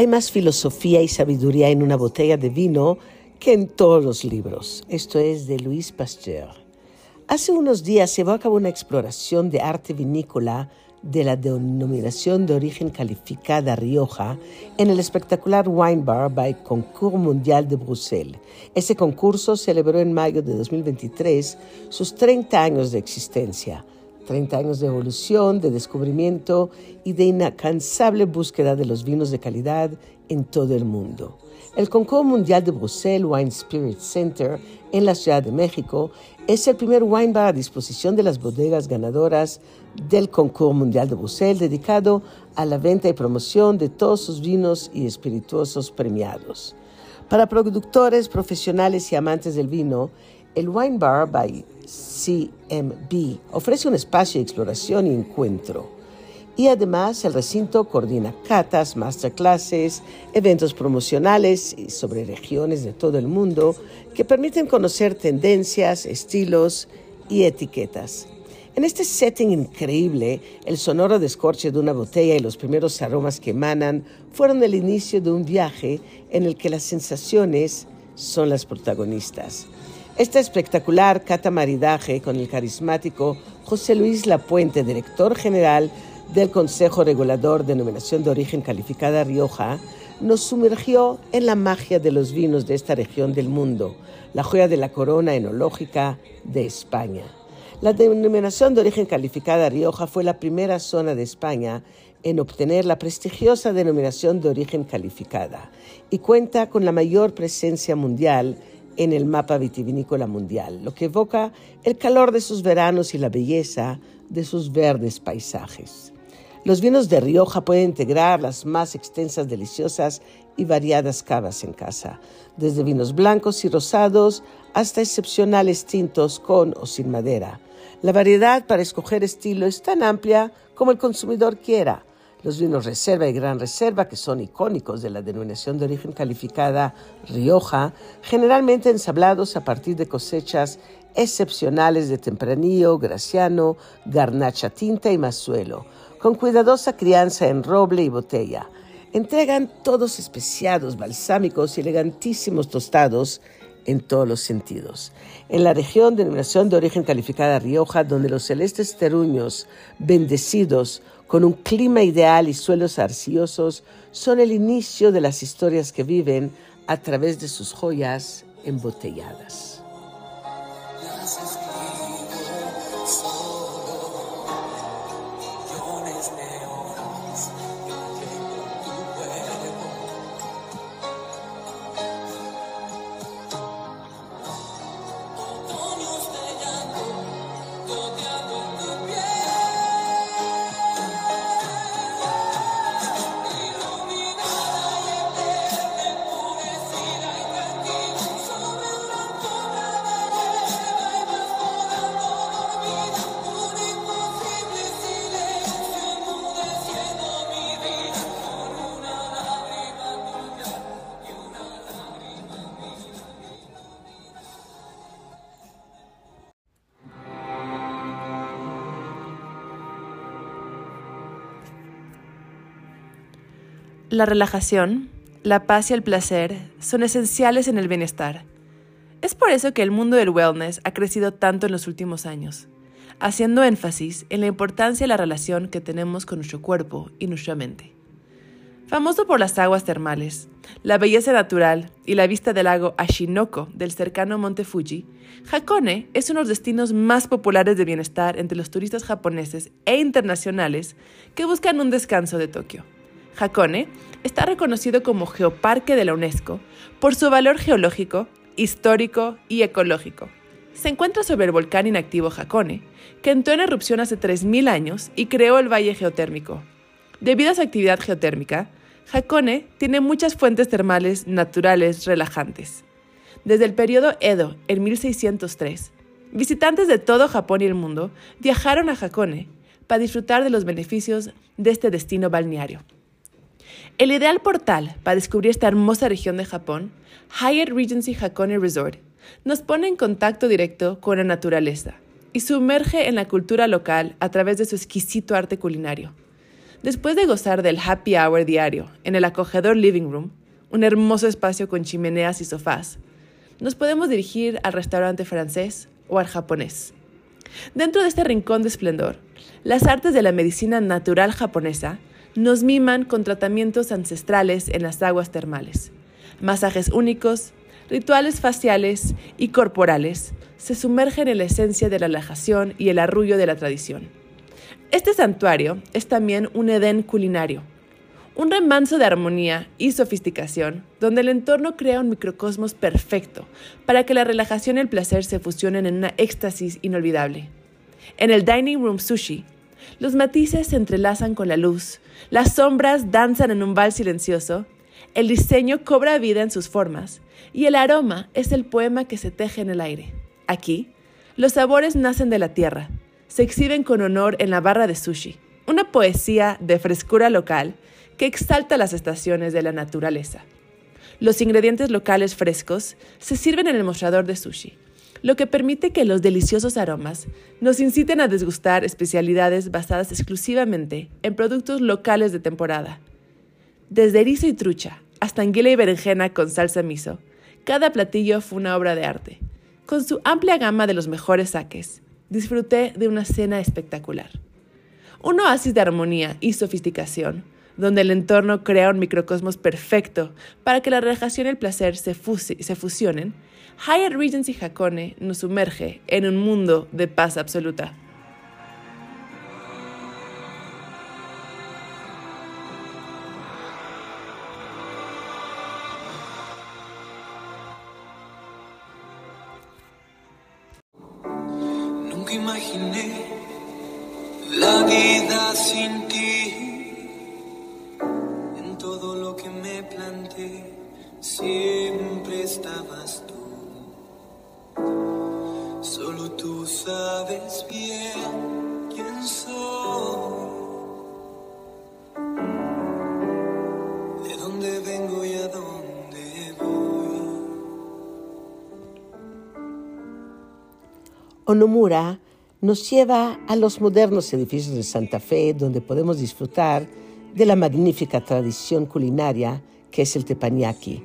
Hay más filosofía y sabiduría en una botella de vino que en todos los libros. Esto es de Luis Pasteur. Hace unos días se llevó a cabo una exploración de arte vinícola de la denominación de origen calificada Rioja en el espectacular Wine Bar by Concours Mundial de Bruselas. Ese concurso celebró en mayo de 2023 sus 30 años de existencia. 30 años de evolución, de descubrimiento y de incansable búsqueda de los vinos de calidad en todo el mundo. El Concours Mundial de Bruselas Wine Spirit Center en la Ciudad de México es el primer wine bar a disposición de las bodegas ganadoras del Concours Mundial de Bruselas dedicado a la venta y promoción de todos sus vinos y espirituosos premiados. Para productores, profesionales y amantes del vino, el Wine Bar by CMB ofrece un espacio de exploración y encuentro. Y además el recinto coordina catas, masterclasses, eventos promocionales sobre regiones de todo el mundo que permiten conocer tendencias, estilos y etiquetas. En este setting increíble, el sonoro descorche de una botella y los primeros aromas que emanan fueron el inicio de un viaje en el que las sensaciones son las protagonistas. Este espectacular catamaridaje con el carismático José Luis Lapuente, director general del Consejo Regulador de Denominación de Origen Calificada Rioja, nos sumergió en la magia de los vinos de esta región del mundo, la joya de la corona enológica de España. La denominación de origen calificada Rioja fue la primera zona de España en obtener la prestigiosa denominación de origen calificada y cuenta con la mayor presencia mundial en el mapa vitivinícola mundial, lo que evoca el calor de sus veranos y la belleza de sus verdes paisajes. Los vinos de Rioja pueden integrar las más extensas, deliciosas y variadas cavas en casa, desde vinos blancos y rosados hasta excepcionales tintos con o sin madera. La variedad para escoger estilo es tan amplia como el consumidor quiera los vinos Reserva y Gran Reserva, que son icónicos de la denominación de origen calificada Rioja, generalmente ensablados a partir de cosechas excepcionales de Tempranillo, Graciano, Garnacha Tinta y Mazuelo, con cuidadosa crianza en roble y botella. Entregan todos especiados, balsámicos y elegantísimos tostados en todos los sentidos. En la región de denominación de origen calificada Rioja, donde los celestes teruños bendecidos con un clima ideal y suelos arciosos, son el inicio de las historias que viven a través de sus joyas embotelladas. La relajación, la paz y el placer son esenciales en el bienestar. Es por eso que el mundo del wellness ha crecido tanto en los últimos años, haciendo énfasis en la importancia de la relación que tenemos con nuestro cuerpo y nuestra mente. Famoso por las aguas termales, la belleza natural y la vista del lago Ashinoko del cercano Monte Fuji, Hakone es uno de los destinos más populares de bienestar entre los turistas japoneses e internacionales que buscan un descanso de Tokio. Hakone está reconocido como Geoparque de la UNESCO por su valor geológico, histórico y ecológico. Se encuentra sobre el volcán inactivo Hakone, que entró en erupción hace 3.000 años y creó el valle geotérmico. Debido a su actividad geotérmica, Hakone tiene muchas fuentes termales naturales relajantes. Desde el periodo Edo, en 1603, visitantes de todo Japón y el mundo viajaron a Hakone para disfrutar de los beneficios de este destino balneario. El ideal portal para descubrir esta hermosa región de Japón, Hyatt Regency Hakone Resort, nos pone en contacto directo con la naturaleza y sumerge en la cultura local a través de su exquisito arte culinario. Después de gozar del happy hour diario en el acogedor living room, un hermoso espacio con chimeneas y sofás, nos podemos dirigir al restaurante francés o al japonés. Dentro de este rincón de esplendor, las artes de la medicina natural japonesa nos miman con tratamientos ancestrales en las aguas termales, masajes únicos, rituales faciales y corporales se sumergen en la esencia de la relajación y el arrullo de la tradición. Este santuario es también un Edén culinario, un remanso de armonía y sofisticación, donde el entorno crea un microcosmos perfecto para que la relajación y el placer se fusionen en una éxtasis inolvidable. En el Dining Room Sushi, los matices se entrelazan con la luz, las sombras danzan en un vals silencioso, el diseño cobra vida en sus formas. Y el aroma es el poema que se teje en el aire. Aquí, los sabores nacen de la tierra, se exhiben con honor en la barra de sushi, una poesía de frescura local que exalta las estaciones de la naturaleza. Los ingredientes locales frescos se sirven en el mostrador de sushi, lo que permite que los deliciosos aromas nos inciten a desgustar especialidades basadas exclusivamente en productos locales de temporada. Desde erizo y trucha hasta anguila y berenjena con salsa miso, cada platillo fue una obra de arte. Con su amplia gama de los mejores saques, disfruté de una cena espectacular. Un oasis de armonía y sofisticación, donde el entorno crea un microcosmos perfecto para que la relajación y el placer se, se fusionen, Hyatt Regency Hakone nos sumerge en un mundo de paz absoluta. Nunca imaginé la vida sin ti. En todo lo que me planteé, siempre estabas Onomura nos lleva a los modernos edificios de Santa Fe, donde podemos disfrutar de la magnífica tradición culinaria que es el teppanyaki,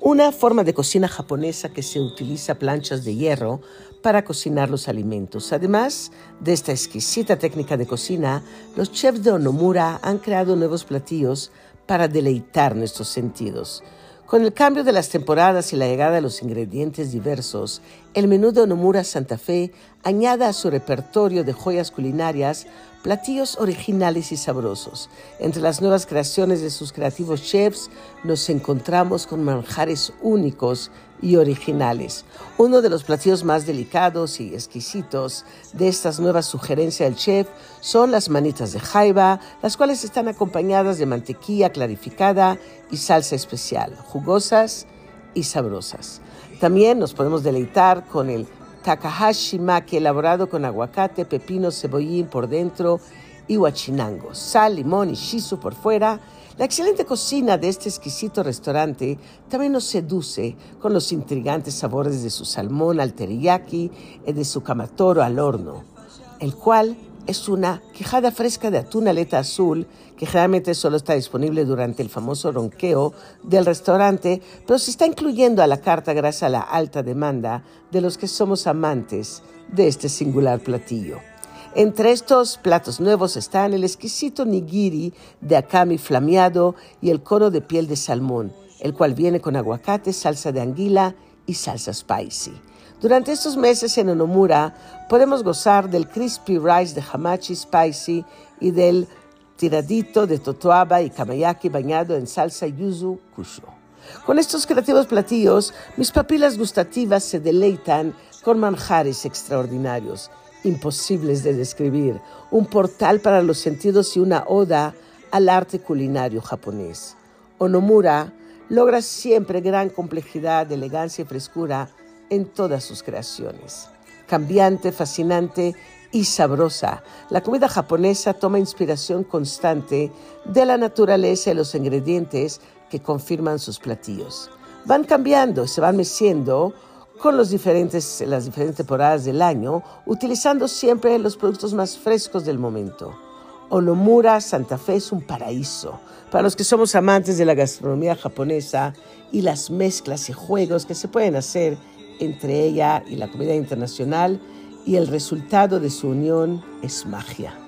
una forma de cocina japonesa que se utiliza planchas de hierro para cocinar los alimentos. Además de esta exquisita técnica de cocina, los chefs de Onomura han creado nuevos platillos para deleitar nuestros sentidos. Con el cambio de las temporadas y la llegada de los ingredientes diversos, el menú de Onomura Santa Fe añade a su repertorio de joyas culinarias platillos originales y sabrosos. Entre las nuevas creaciones de sus creativos chefs nos encontramos con manjares únicos y originales. Uno de los platillos más delicados y exquisitos de estas nuevas sugerencias del chef son las manitas de jaiba, las cuales están acompañadas de mantequilla clarificada y salsa especial, jugosas y sabrosas. También nos podemos deleitar con el takahashi maki elaborado con aguacate, pepino, cebollín por dentro y huachinango, sal, limón y shizu por fuera. La excelente cocina de este exquisito restaurante también nos seduce con los intrigantes sabores de su salmón al teriyaki y de su kamatoro al horno, el cual es una quejada fresca de atún aleta azul que generalmente solo está disponible durante el famoso ronqueo del restaurante, pero se está incluyendo a la carta gracias a la alta demanda de los que somos amantes de este singular platillo. Entre estos platos nuevos están el exquisito nigiri de akami flameado y el cono de piel de salmón, el cual viene con aguacate, salsa de anguila y salsa spicy. Durante estos meses en Onomura podemos gozar del crispy rice de hamachi spicy y del tiradito de totoaba y kamayaki bañado en salsa yuzu kusho. Con estos creativos platillos, mis papilas gustativas se deleitan con manjares extraordinarios, imposibles de describir, un portal para los sentidos y una oda al arte culinario japonés. Onomura logra siempre gran complejidad, elegancia y frescura en todas sus creaciones. Cambiante, fascinante y sabrosa, la comida japonesa toma inspiración constante de la naturaleza y los ingredientes que confirman sus platillos. Van cambiando, se van meciendo con los diferentes, las diferentes temporadas del año, utilizando siempre los productos más frescos del momento. Onomura, Santa Fe es un paraíso para los que somos amantes de la gastronomía japonesa y las mezclas y juegos que se pueden hacer entre ella y la comida internacional y el resultado de su unión es magia.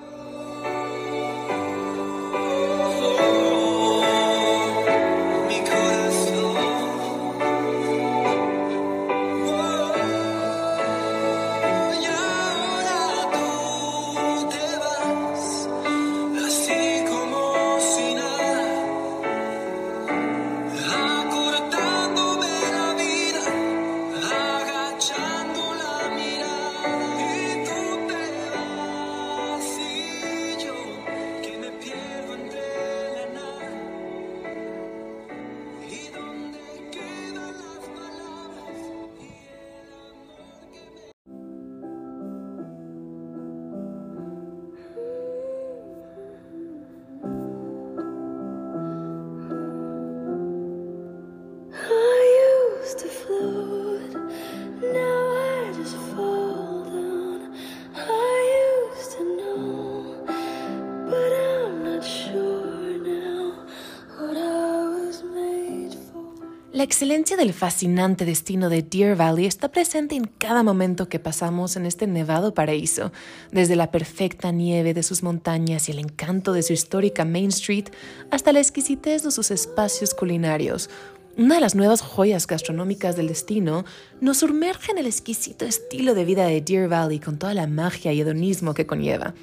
La excelencia del fascinante destino de Deer Valley está presente en cada momento que pasamos en este nevado paraíso, desde la perfecta nieve de sus montañas y el encanto de su histórica Main Street hasta la exquisitez de sus espacios culinarios. Una de las nuevas joyas gastronómicas del destino nos sumerge en el exquisito estilo de vida de Deer Valley con toda la magia y hedonismo que conlleva.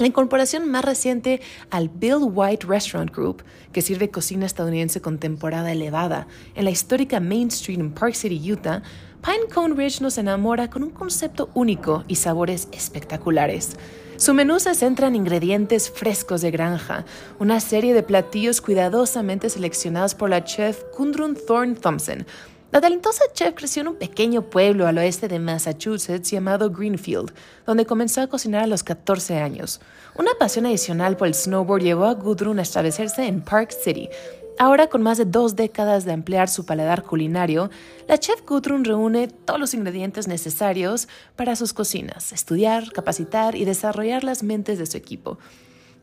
La incorporación más reciente al Bill White Restaurant Group, que sirve cocina estadounidense con temporada elevada en la histórica Main Street en Park City, Utah, Pine Cone Ridge nos enamora con un concepto único y sabores espectaculares. Su menú se centra en ingredientes frescos de granja, una serie de platillos cuidadosamente seleccionados por la chef Gundrun Thorne Thompson, la talentosa chef creció en un pequeño pueblo al oeste de Massachusetts llamado Greenfield, donde comenzó a cocinar a los 14 años. Una pasión adicional por el snowboard llevó a Gudrun a establecerse en Park City. Ahora, con más de dos décadas de ampliar su paladar culinario, la chef Gudrun reúne todos los ingredientes necesarios para sus cocinas, estudiar, capacitar y desarrollar las mentes de su equipo.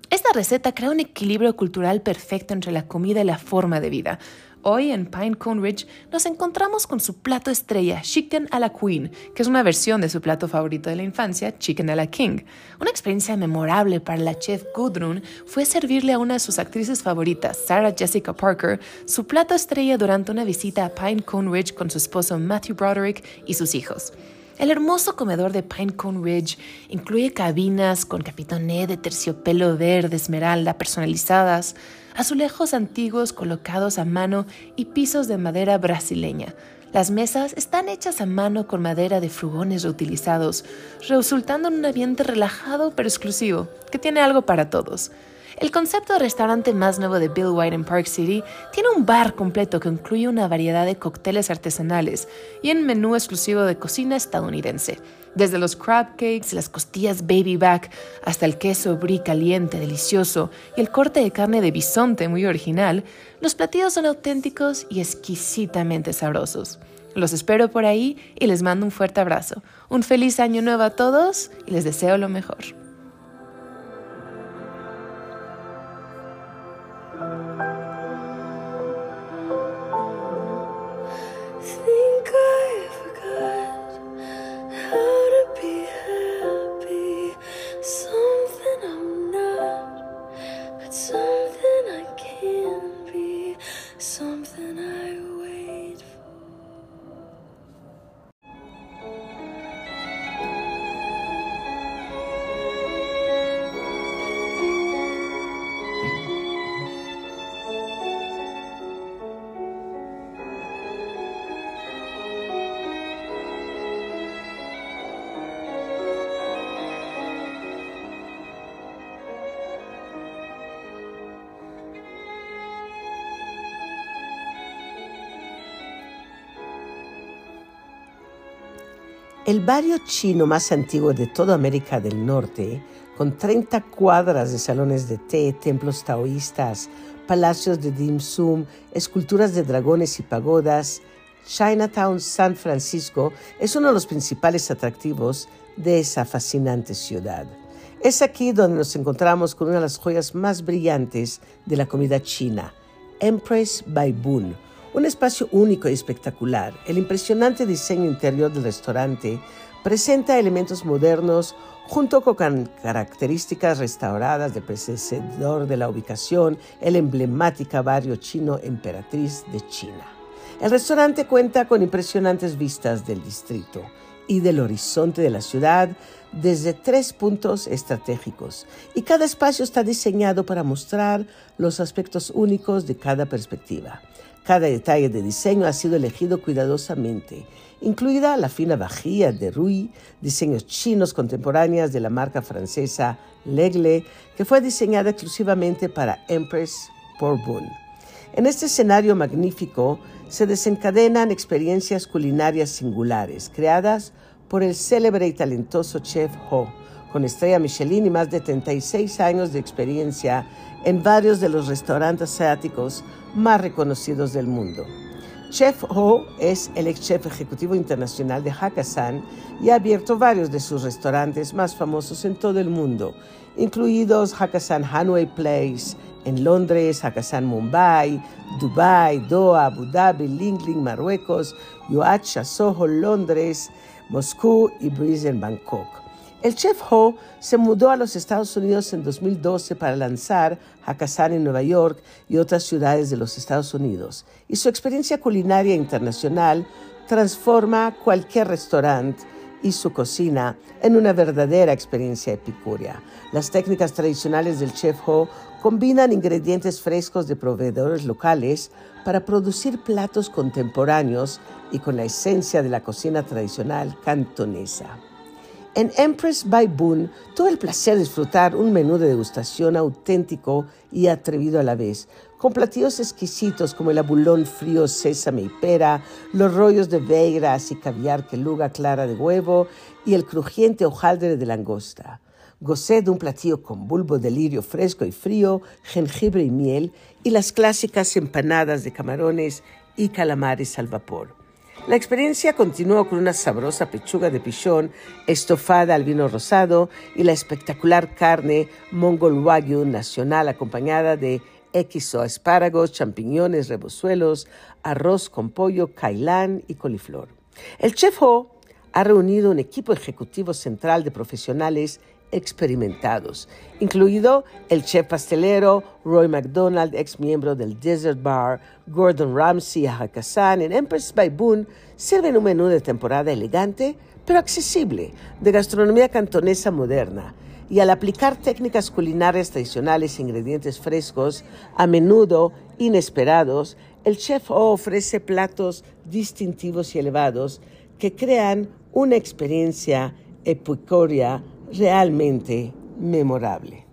Esta receta crea un equilibrio cultural perfecto entre la comida y la forma de vida. Hoy en Pine Cone Ridge nos encontramos con su plato estrella, Chicken a la Queen, que es una versión de su plato favorito de la infancia, Chicken a la King. Una experiencia memorable para la chef Gudrun fue servirle a una de sus actrices favoritas, Sarah Jessica Parker, su plato estrella durante una visita a Pine Cone Ridge con su esposo Matthew Broderick y sus hijos. El hermoso comedor de Pinecone Ridge incluye cabinas con capitoné de terciopelo verde esmeralda personalizadas, azulejos antiguos colocados a mano y pisos de madera brasileña. Las mesas están hechas a mano con madera de frugones reutilizados, resultando en un ambiente relajado pero exclusivo, que tiene algo para todos. El concepto de restaurante más nuevo de Bill White en Park City tiene un bar completo que incluye una variedad de cócteles artesanales y un menú exclusivo de cocina estadounidense. Desde los crab cakes, las costillas baby back, hasta el queso brie caliente, delicioso, y el corte de carne de bisonte muy original, los platillos son auténticos y exquisitamente sabrosos. Los espero por ahí y les mando un fuerte abrazo. Un feliz año nuevo a todos y les deseo lo mejor. El barrio chino más antiguo de toda América del Norte, con 30 cuadras de salones de té, templos taoístas, palacios de dim sum, esculturas de dragones y pagodas, Chinatown, San Francisco, es uno de los principales atractivos de esa fascinante ciudad. Es aquí donde nos encontramos con una de las joyas más brillantes de la comida china, Empress Boon, un espacio único y espectacular. El impresionante diseño interior del restaurante presenta elementos modernos junto con características restauradas del predecesor de la ubicación, el emblemático barrio chino Emperatriz de China. El restaurante cuenta con impresionantes vistas del distrito y del horizonte de la ciudad desde tres puntos estratégicos y cada espacio está diseñado para mostrar los aspectos únicos de cada perspectiva. Cada detalle de diseño ha sido elegido cuidadosamente, incluida la fina vajilla de Rui, diseños chinos contemporáneas de la marca francesa Legle, que fue diseñada exclusivamente para Empress por Boon. En este escenario magnífico se desencadenan experiencias culinarias singulares, creadas por el célebre y talentoso chef Ho, con estrella Michelin y más de 36 años de experiencia en varios de los restaurantes asiáticos más reconocidos del mundo. Chef Ho es el ex chef ejecutivo internacional de Hakkasan y ha abierto varios de sus restaurantes más famosos en todo el mundo, incluidos Hakkasan Hanway Place en Londres, Hakkasan Mumbai, Dubai, Doha, Abu Dhabi, Lingling, Marruecos, Yoacha, Soho, Londres, Moscú y Breeze en Bangkok. El chef Ho se mudó a los Estados Unidos en 2012 para lanzar Hakkasan en Nueva York y otras ciudades de los Estados Unidos, y su experiencia culinaria internacional transforma cualquier restaurante y su cocina en una verdadera experiencia epicúrea. Las técnicas tradicionales del chef Ho combinan ingredientes frescos de proveedores locales para producir platos contemporáneos y con la esencia de la cocina tradicional cantonesa. En Empress by Boon tuve el placer de disfrutar un menú de degustación auténtico y atrevido a la vez, con platillos exquisitos como el abulón frío sésame y pera, los rollos de veiras y caviar luga clara de huevo y el crujiente hojaldre de langosta. Gocé de un platillo con bulbo de lirio fresco y frío, jengibre y miel y las clásicas empanadas de camarones y calamares al vapor. La experiencia continuó con una sabrosa pechuga de pichón estofada al vino rosado y la espectacular carne Mongol Wagyu nacional acompañada de equiso, espárragos, champiñones, rebozuelos, arroz con pollo, cailán y coliflor. El chef Ho ha reunido un equipo ejecutivo central de profesionales experimentados, incluido el chef pastelero Roy McDonald, ex miembro del Desert Bar, Gordon Ramsay y Hakkasan en Empress by Boon, sirven un menú de temporada elegante pero accesible, de gastronomía cantonesa moderna. Y al aplicar técnicas culinarias tradicionales e ingredientes frescos, a menudo inesperados, el chef ofrece platos distintivos y elevados que crean una experiencia epicórea realmente memorable.